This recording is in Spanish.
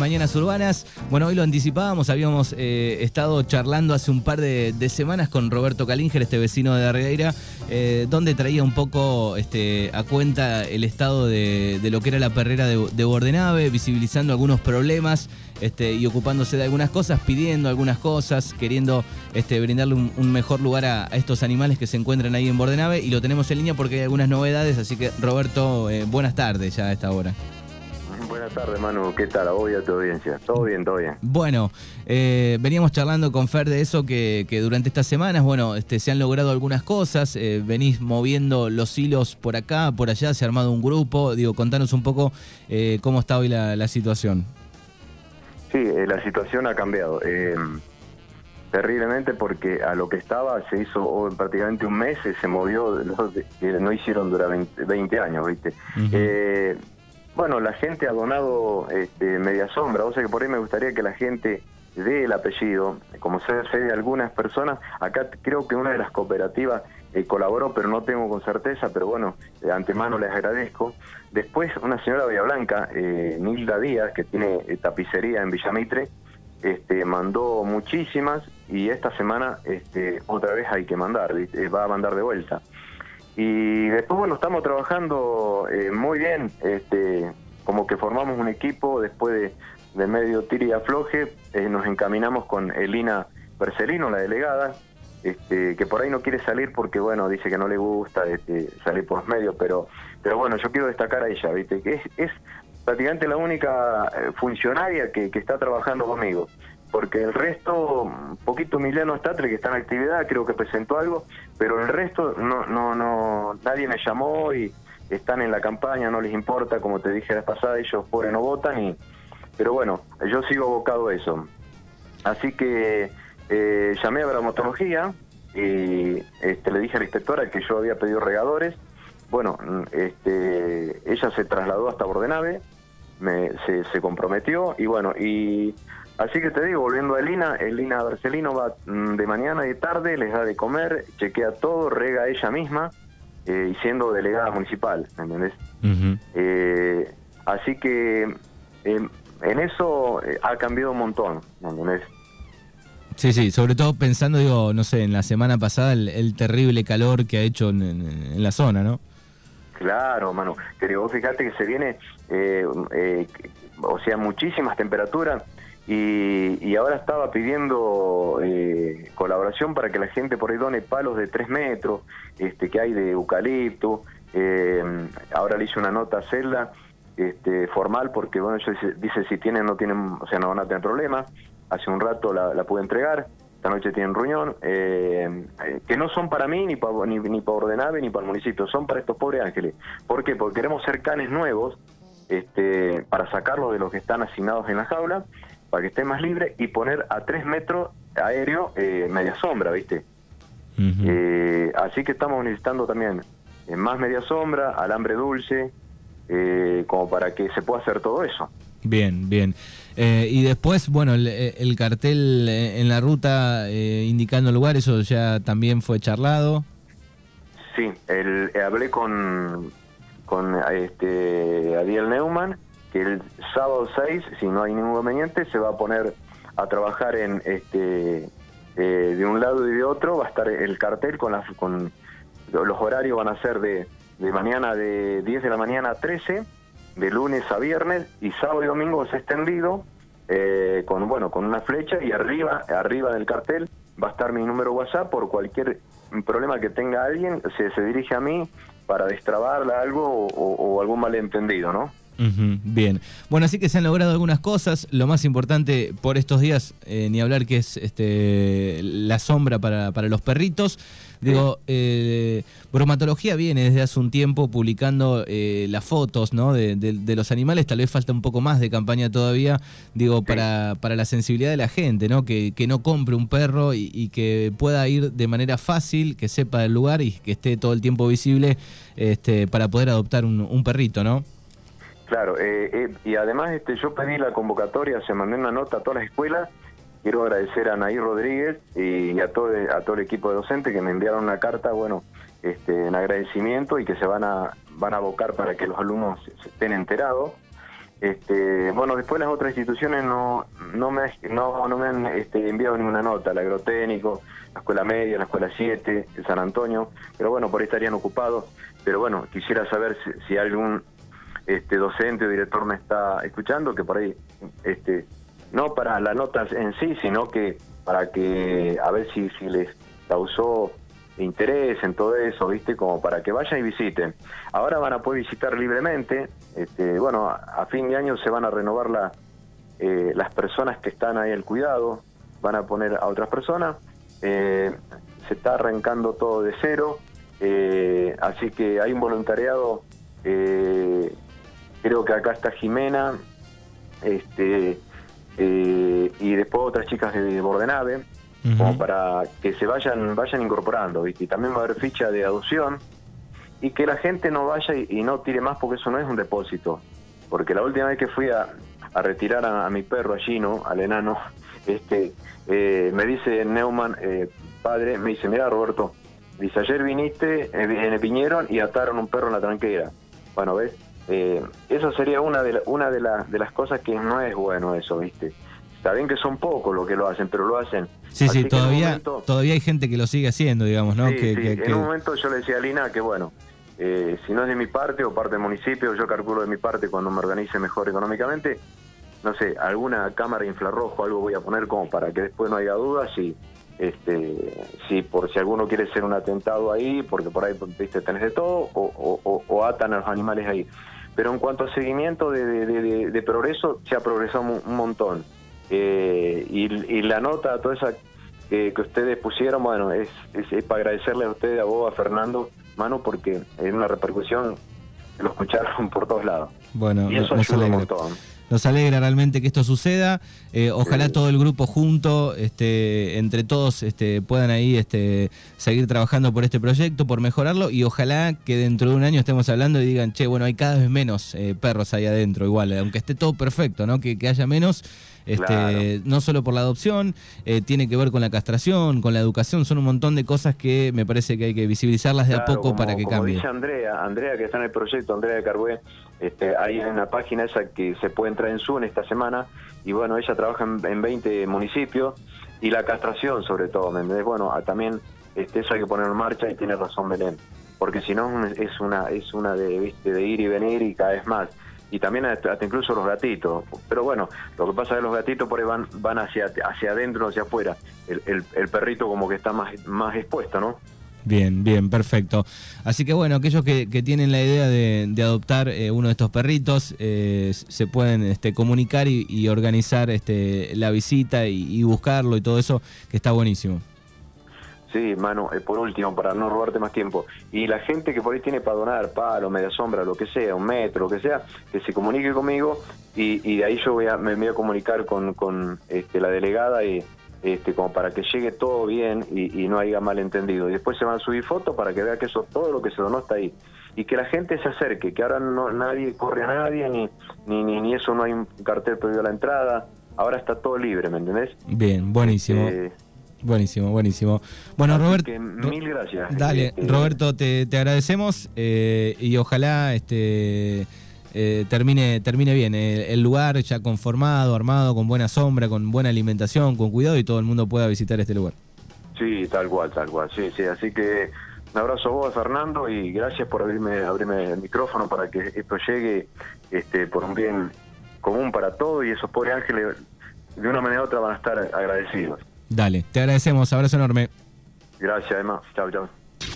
Mañanas Urbanas. Bueno, hoy lo anticipábamos, habíamos eh, estado charlando hace un par de, semanas con Roberto Calinger, este vecino de Darreira, eh, donde traía un poco este, a cuenta el estado de, lo que era la perrera de, de Bordenave, visibilizando algunos problemas este, y ocupándose de algunas cosas, pidiendo algunas cosas, queriendo este, brindarle un, mejor lugar a, estos animales que se encuentran ahí en Bordenave. Y lo tenemos en línea porque hay algunas novedades, así que Roberto, eh, buenas tardes ya a esta hora. Buenas tardes, Manu. ¿Qué tal? Hoy a tu audiencia. Todo bien, todo bien. Bueno, eh, veníamos charlando con Fer de eso, que, durante estas semanas, bueno, este, se han logrado algunas cosas. Eh, venís moviendo los hilos por acá, por allá, se ha armado un grupo. Digo, contanos un poco cómo está hoy la situación. Sí, eh, la situación ha cambiado. Eh, terriblemente porque a lo que estaba se hizo prácticamente un mes, se movió, no, no hicieron durante 20, años, ¿viste? Eh, bueno, la gente ha donado este, media sombra, o sea que por ahí me gustaría que la gente dé el apellido, como ve de algunas personas, acá creo que una de las cooperativas eh, colaboró, pero no tengo con certeza, pero bueno, de antemano les agradezco. Después, una señora Blanca, eh, Nilda Díaz, que tiene eh, tapicería en Villamitre, este, mandó muchísimas y esta semana este, otra vez hay que mandar, va a mandar de vuelta. Y después, bueno, estamos trabajando muy bien, este, como que formamos un equipo después de, medio tiri y afloje, nos encaminamos con Elina Percelino, la delegada, este, que por ahí no quiere salir porque bueno dice que no le gusta este, salir por los medios pero pero bueno yo quiero destacar a ella viste que es, prácticamente la única eh, funcionaria que, está trabajando conmigo porque el resto poquito Emiliano Statre que está en actividad creo que presentó algo pero el resto no no no nadie me llamó y están en la campaña no les importa como te dije la pasada ellos por no votan y pero bueno yo sigo abocado a eso así que eh, llamé a Bramatología y este, le dije a la inspectora que yo había pedido regadores. Bueno, este, ella se trasladó hasta Bordenave, me, se, comprometió y bueno, y así que te digo, volviendo a Elina, Elina Barcelino va mm, de mañana y de tarde, les da de comer, chequea todo, rega ella misma eh, y siendo delegada municipal, ¿me entendés? Eh, así que en eso ha cambiado un montón, ¿me entendés? Sí, sí, sobre todo pensando, digo, no sé, en la semana pasada el, terrible calor que ha hecho en, la zona, ¿no? Claro, Manu. Pero vos fíjate que se viene, eh, eh, o sea, muchísimas temperaturas y, ahora estaba pidiendo eh, colaboración para que la gente por ahí done palos de 3 metros este, que hay de eucalipto. ahora le hice una nota a Celda este, formal porque, bueno, ellos dice si tienen, no tienen, o sea, no van a tener problemas hace un rato la, pude entregar, esta noche tienen reunión, eh, eh, que no son para mí, ni para ni, ni para Ordenave, ni para el municipio, son para estos pobres ángeles. ¿Por qué? Porque queremos ser canes nuevos este, para sacarlos de los que están asignados en la jaula, para que estén más libres y poner a tres metros aéreo eh, media sombra, ¿viste? así que estamos necesitando también más media sombra, alambre dulce, como para que se pueda hacer todo eso. Bien, bien. Eh, y después, bueno, el, eh, cartel eh, en la ruta indicando el lugar, eso ya también fue charlado. Sí, el, hablé con, con este, Adiel Neumann, que el sábado 6, si no hay ningún inconveniente, se va a poner a trabajar en este de un lado y de otro, va a estar el cartel con, las, con los horarios van a ser de, de mañana de 10 de la mañana a 13 de lunes a viernes y sábado y domingo es extendido eh, con bueno con una flecha y arriba arriba del cartel va a estar mi número WhatsApp por cualquier problema que tenga alguien se, se dirige a mí para destrabarla algo o, algún malentendido, ¿no? Bien. Bueno, así que se han logrado algunas cosas. Lo más importante por estos días, eh, ni hablar que es este, la sombra para, para los perritos. Digo, eh, bromatología viene desde hace un tiempo publicando eh, las fotos ¿no? de, los animales, tal vez falta un poco más de campaña todavía, digo, para, para la sensibilidad de la gente, ¿no? Que, que no compre un perro y, que pueda ir de manera fácil, que sepa del lugar y que esté todo el tiempo visible este, para poder adoptar un, un perrito, ¿no? Claro, eh, eh, y además este, yo pedí la convocatoria, se mandé una nota a todas las escuelas. Quiero agradecer a Nair Rodríguez y a todo, el equipo de docentes que me enviaron una carta, bueno, este, en agradecimiento y que se van a, van a abocar para que los alumnos estén enterados. Este, bueno, después las otras instituciones no no me no, no me han este, enviado ninguna nota, el agrotécnico, la escuela media, la escuela 7, el San Antonio, pero bueno, por ahí estarían ocupados. Pero bueno, quisiera saber si, si algún este docente o director me está escuchando, que por ahí, este, no para la nota en sí, sino que para que a ver si, les causó interés en todo eso, ¿viste? Como para que vayan y visiten. Ahora van a poder visitar libremente, este, bueno, a, fin de año se van a renovar la, eh, las personas que están ahí al cuidado, van a poner a otras personas, eh, se está arrancando todo de cero, eh, así que hay un voluntariado creo que acá está Jimena, este, eh, y después otras chicas de Bordenave, como para que se vayan, vayan incorporando, Y también va a haber ficha de adopción, y que la gente no vaya y, no tire más porque eso no es un depósito. Porque la última vez que fui a, retirar a, mi perro allí, ¿no? Al enano, este, eh, me dice Neumann, eh, padre, me dice, mira Roberto, dice, ayer viniste, en vinieron y ataron un perro en la tranquera. Bueno, ¿ves? Eh, eso sería una de una de, de las cosas que no es bueno eso, ¿viste? Está bien que son pocos los que lo hacen, pero lo hacen. Sí, sí, todavía, todavía hay gente que lo sigue haciendo, digamos, ¿no? que, En un momento yo le decía a Lina que, bueno, eh, si no es de mi parte o parte del municipio, yo calculo de mi parte cuando me organice mejor económicamente, no sé, alguna cámara infrarrojo, algo voy a poner como para que después no haya dudas y este, si por si alguno quiere ser un atentado ahí, porque por ahí viste tenés de todo, o, o atan a los animales ahí. Pero en cuanto a seguimiento de, progreso, se ha progresado un, montón. Eh, y, la nota, toda esa que ustedes pusieron, bueno, es, es, para agradecerle a ustedes, a vos, a Fernando, mano, porque es una repercusión, lo escucharon por todos lados. Bueno, y eso ayuda un montón nos alegra realmente que esto suceda. Eh, ojalá todo el grupo junto, este, entre todos, este, puedan ahí este, seguir trabajando por este proyecto, por mejorarlo y ojalá que dentro de un año estemos hablando y digan, che, bueno, hay cada vez menos eh, perros ahí adentro, igual, aunque esté todo perfecto, ¿no? Que, que haya menos. Este, No solo por la adopción, eh, tiene que ver con la castración, con la educación, son un montón de cosas que me parece que hay que visibilizarlas de a poco para que cambie. Como dice Andrea, Andrea que está en el proyecto, Andrea de Carbué, este, hay una página esa que se puede entrar en Zoom esta semana y bueno, ella trabaja en, 20 municipios y la castración sobre todo, ¿me entendés? Bueno, también este, eso hay que ponerlo en marcha y tiene razón Belén, porque si no es una, es una de, de ir y venir y cada vez más y también hasta, incluso los gatitos. Pero bueno, lo que pasa es que los gatitos por ahí van, van hacia, hacia adentro, hacia afuera. El, el, perrito como que está más, más expuesto, ¿no? Bien, bien, perfecto. Así que bueno, aquellos que, tienen la idea de, adoptar eh, uno de estos perritos eh, se pueden este, comunicar y, organizar este, la visita y, buscarlo y todo eso, que está buenísimo. Sí, mano, eh, por último, para no robarte más tiempo. Y la gente que por ahí tiene para donar palo, media sombra, lo que sea, un metro, lo que sea, que se comunique conmigo y, de ahí yo voy a, me, voy a comunicar con, con este, la delegada y este, como para que llegue todo bien y, no haya malentendido. Y después se van a subir fotos para que vea que eso todo lo que se donó está ahí. Y que la gente se acerque, que ahora no nadie corre a nadie, ni, ni, ni, eso no hay un cartel prohibido a la entrada. Ahora está todo libre, ¿me entendés? Bien, buenísimo. Este, Buenísimo, buenísimo. Bueno, Roberto. Mil gracias. Dale, este, Roberto, te, agradecemos eh, y ojalá este eh, termine, termine bien. El, lugar ya conformado, armado, con buena sombra, con buena alimentación, con cuidado y todo el mundo pueda visitar este lugar. Sí, tal cual, tal cual. Sí, sí. Así que un abrazo a vos, Fernando, y gracias por abrirme, abrirme el micrófono para que esto llegue este, por un bien común para todos y esos pobres ángeles de una manera u otra van a estar agradecidos. Dale, te agradecemos, abrazo enorme. Gracias, Emma. Chao, chao.